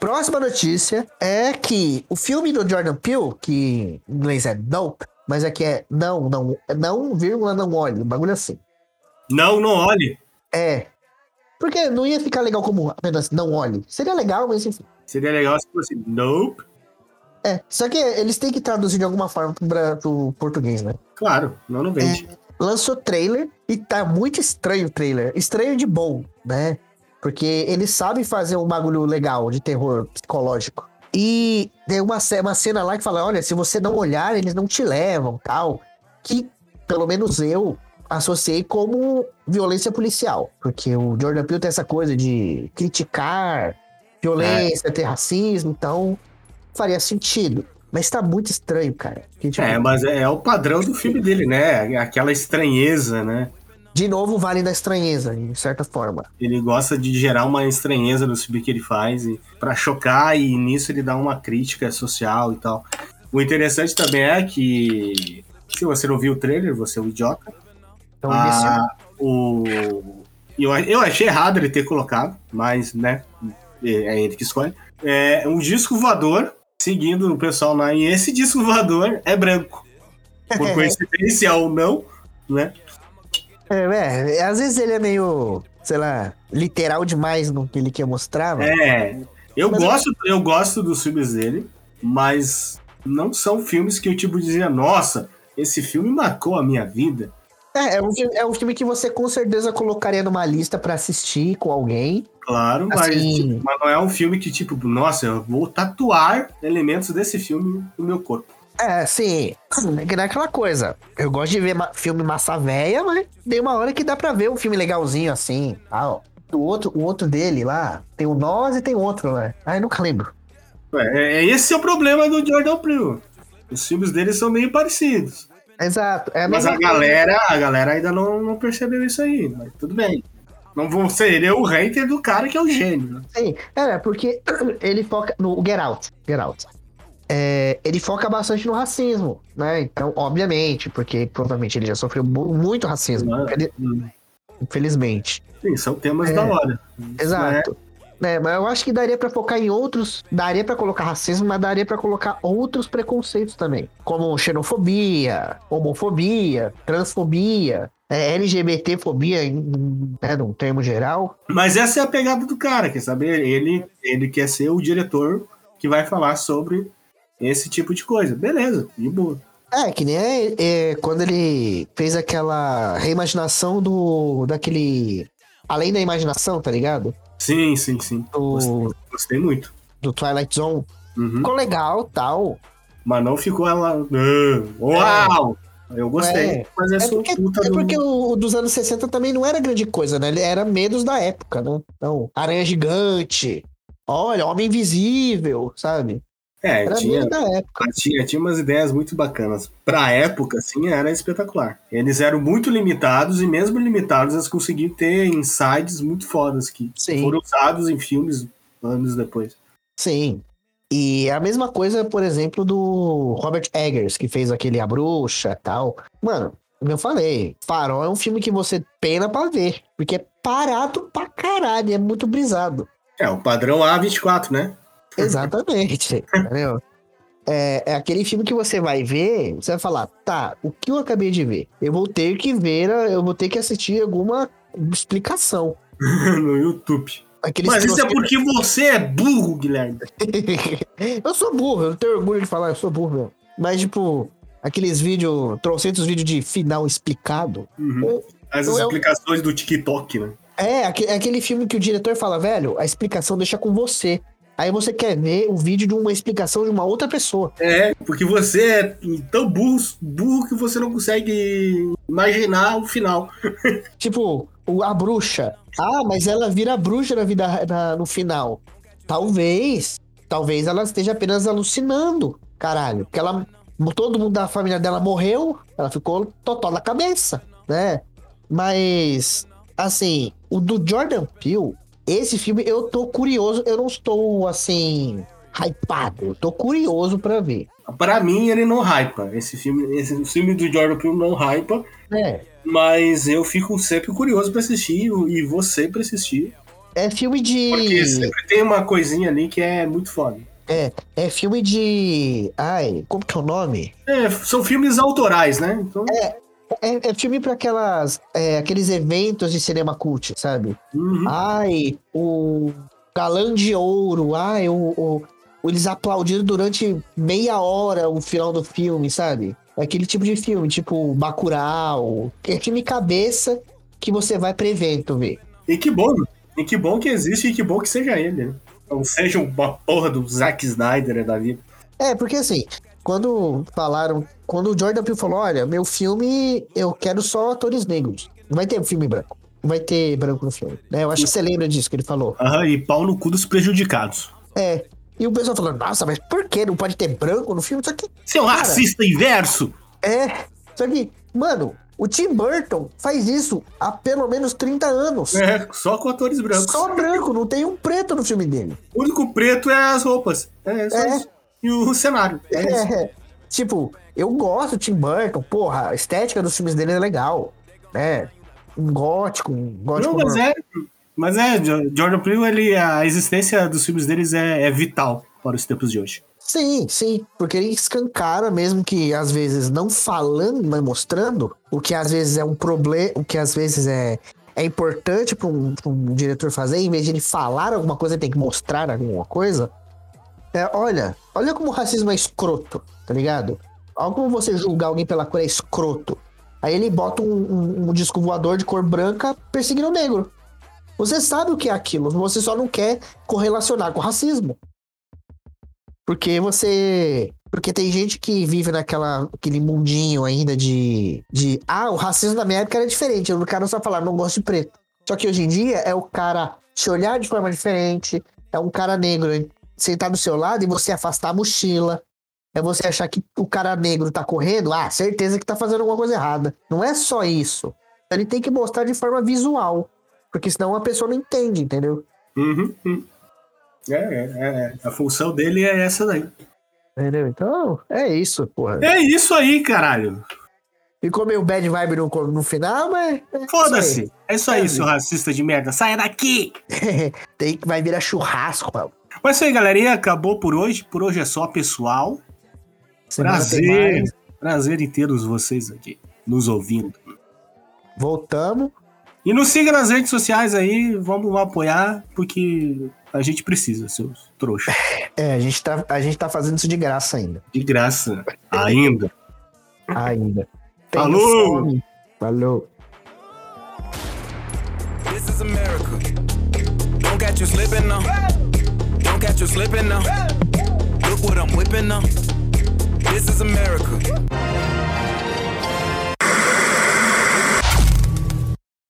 Próxima notícia é que o filme do Jordan Peele, que em inglês é Nope, mas aqui é não, não, não, vírgula, não olhe, um bagulho assim. Não, não olhe. É. Porque não ia ficar legal como apenas não olhe. Seria legal, mas enfim. Seria legal se fosse nope. É. Só que eles têm que traduzir de alguma forma pro, bra- pro português, né? Claro, não, não vende. Lançou trailer e tá muito estranho o trailer. Estranho de bom, né? Porque eles sabem fazer um bagulho legal de terror psicológico. E tem uma, uma cena lá que fala: olha, se você não olhar, eles não te levam, tal. Que, pelo menos eu, associei como violência policial. Porque o Jordan Peele tem essa coisa de criticar violência, ter racismo, então faria sentido. Mas tá muito estranho, cara. Que, tipo, É, mas é, é o padrão do filme dele, né? Aquela estranheza, né? De novo, vale da estranheza, de certa forma. Ele gosta de gerar uma estranheza no filme que ele faz para chocar e nisso ele dá uma crítica social e tal. O interessante também é que se você não viu o trailer, você é um idiota. Então. Ah, o eu, eu achei errado ele ter colocado, mas né, é ele que escolhe. É um disco voador seguindo o pessoal lá e esse disco voador é branco. Por coincidência ou não, né? É, é, às vezes ele é meio, sei lá, literal demais no que ele quer mostrar. mano. É, eu Mas- gosto, eu gosto dos filmes dele, mas não são filmes que eu tipo dizia, nossa, esse filme marcou a minha vida. É, é um, filme- é um filme que você com certeza colocaria numa lista pra assistir com alguém. Claro, mas, Assim- tipo, mas não é um filme que tipo, nossa, eu vou tatuar elementos desse filme no meu corpo. É, sim. É que não é aquela coisa. Eu gosto de ver filme massa véia, mas tem uma hora que dá pra ver um filme legalzinho assim, tal. O outro, o outro dele lá, tem o Nós e tem outro, né? Ah, eu nunca lembro. É, é- esse é o problema do Jordan Peele. Os filmes dele são meio parecidos. Exato. É a Mas a galera, a galera ainda não, não percebeu isso aí, mas tudo bem. Não vou ser ele é o hater do cara que é o gênio. né? Sim, é, porque ele foca no Get Out. Get Out. É, ele foca bastante no racismo, né? Então, obviamente, porque provavelmente ele já sofreu mu- muito racismo, ele- infelizmente. Sim, são temas É. da hora. Exato. É, mas eu acho que daria pra focar em outros, daria pra colocar racismo, mas daria pra colocar outros preconceitos também, como xenofobia, homofobia, transfobia, é, LGBTfobia, em, né, num termo geral. Mas essa é a pegada do cara, quer saber? Ele, ele quer ser o diretor que vai falar sobre esse tipo de coisa. Beleza, de boa. É, que nem é, é, quando ele fez aquela reimaginação do. daquele. Além da imaginação, tá ligado? Sim, sim, sim. Gostei, Do, gostei muito. do Twilight Zone. Uhum. Ficou legal tal. Mas não ficou ela. "Ah, Uau! Eu gostei. É. Mas é, É porque, puta é do- porque o, o dos anos 60 também não era grande coisa, né? Ele era medos da época, né? Então, Aranha Gigante. Olha, Homem Invisível, sabe? É, Era tinha, da época. tinha, tinha umas ideias muito bacanas. Pra época, assim, era espetacular. Eles eram muito limitados e mesmo limitados, eles conseguiam ter insights muito fodas que Sim. foram usados em filmes anos depois. Sim. E a mesma coisa, por exemplo, do Robert Eggers, que fez aquele A Bruxa e tal. Mano, como eu falei, Farol é um filme que você pena pra ver. Porque é parado pra caralho, é muito brisado. É, o padrão A24, né? Exatamente. entendeu? É, é aquele filme que você vai ver, você vai falar, tá, o que eu acabei de ver? Eu vou ter que ver, a- eu vou ter que assistir alguma explicação. no YouTube. Aqueles Mas isso é porque você é burro, Guilherme. eu sou burro, eu tenho orgulho de falar, eu sou burro, meu. Mas, tipo, aqueles vídeos, trocentos vídeos de final explicado. Uhum. As Eu- eu- explicações do TikTok, né? É, é aquele filme que o diretor fala, velho, a explicação deixa com você. Aí você quer ver o vídeo de uma explicação de uma outra pessoa. É, porque você é tão burro, burro que você não consegue imaginar o final. Tipo, a bruxa. Ah, mas ela vira bruxa na vida, na- no final. Talvez. Talvez ela esteja apenas alucinando. Caralho. Porque ela. Todo mundo da família dela morreu. Ela ficou totó na cabeça, né? Mas. Assim, o do Jordan Peele, esse filme eu tô curioso. Eu não estou, assim. Hypado. Eu tô curioso pra ver. Pra mim, ele não hypa. Esse filme, esse filme do Jordan Peele não hypa, É. mas eu fico sempre curioso pra assistir e vou sempre assistir. É filme de. Porque sempre tem uma coisinha ali que é muito foda. É filme de. Ai, como que é o nome? É, são filmes autorais, né? Então, É, é filme para aquelas, é, aqueles eventos de cinema cult, sabe? uhum. Ai, o galã de ouro, ai, o, o- eles aplaudiram durante meia hora o final do filme, sabe? É aquele tipo de filme, tipo Bacurau, é filme cabeça que você vai pra evento ver. E que bom, e que bom que existe e que bom que seja ele, né? Não seja uma porra do Zack Snyder da vida. É, porque assim, quando falaram, quando o Jordan Peele falou, olha, meu filme, eu quero só atores negros, não vai ter filme branco. Não vai ter branco no filme, né? Eu acho que você lembra disso que ele falou. Aham, e pau no cu dos prejudicados. É. E o pessoal falando, nossa, mas por que não pode ter branco no filme? Só que, Seu Cara. racista inverso! é. Só que, mano, o Tim Burton faz isso há pelo menos 30 anos. É, só com atores brancos. Só branco, não tem um preto no filme dele. O único preto é as roupas. É, só É. isso. E o cenário. É. É, tipo, eu gosto do Tim Burton, porra, a estética dos filmes dele é legal, né? Um gótico, um gótico. Não, mas é. Mas é, Jo- Jordan Peele, ele, a existência dos filmes deles é, é vital para os tempos de hoje. Sim, sim, porque ele escancara mesmo que às vezes não falando, mas mostrando, o que às vezes é um problema, o que às vezes é, é importante para um, um diretor fazer, em vez de ele falar alguma coisa, ele tem que mostrar alguma coisa. É, olha, olha como o racismo é escroto, tá ligado? Olha como você julgar alguém pela cor é escroto. Aí ele bota um, um, um disco voador de cor branca perseguindo o negro. Você sabe o que é aquilo, você só não quer correlacionar com o racismo. Porque você. Porque tem gente que vive naquela aquele mundinho ainda de, de. Ah, o racismo da minha época era diferente. O cara só falar, não gosto de preto. Só que hoje em dia é o cara te olhar de forma diferente. É um cara negro sentar do seu lado e você afastar a mochila. É você achar que o cara negro tá correndo. Ah, certeza que tá fazendo alguma coisa errada. Não é só isso. Ele tem que mostrar de forma visual. Porque senão a pessoa não entende, entendeu? Uhum, uhum. É, é, é, é. A função dele é essa daí. Entendeu? Então, é isso, porra. É isso aí, caralho. Ficou meio bad vibe no, no final, mas. é Foda-se. É isso aí, É, seu racista de merda. Saia daqui! isso aí. Tem que vai virar churrasco, mano. Mas é isso aí, galerinha. Acabou por hoje. Por hoje é só, pessoal. Semana Prazer. Prazer em ter vocês aqui, nos ouvindo. Voltamos. E nos siga nas redes sociais aí, vamos apoiar, porque a gente precisa, seus trouxas. É, a gente, tá, a gente tá fazendo isso de graça ainda. De graça, ainda. Ainda. Falou! fome. Falou! This is America. Don't catch you slipping now. Don't catch you slipping now. Look what I'm whipping now. This is America.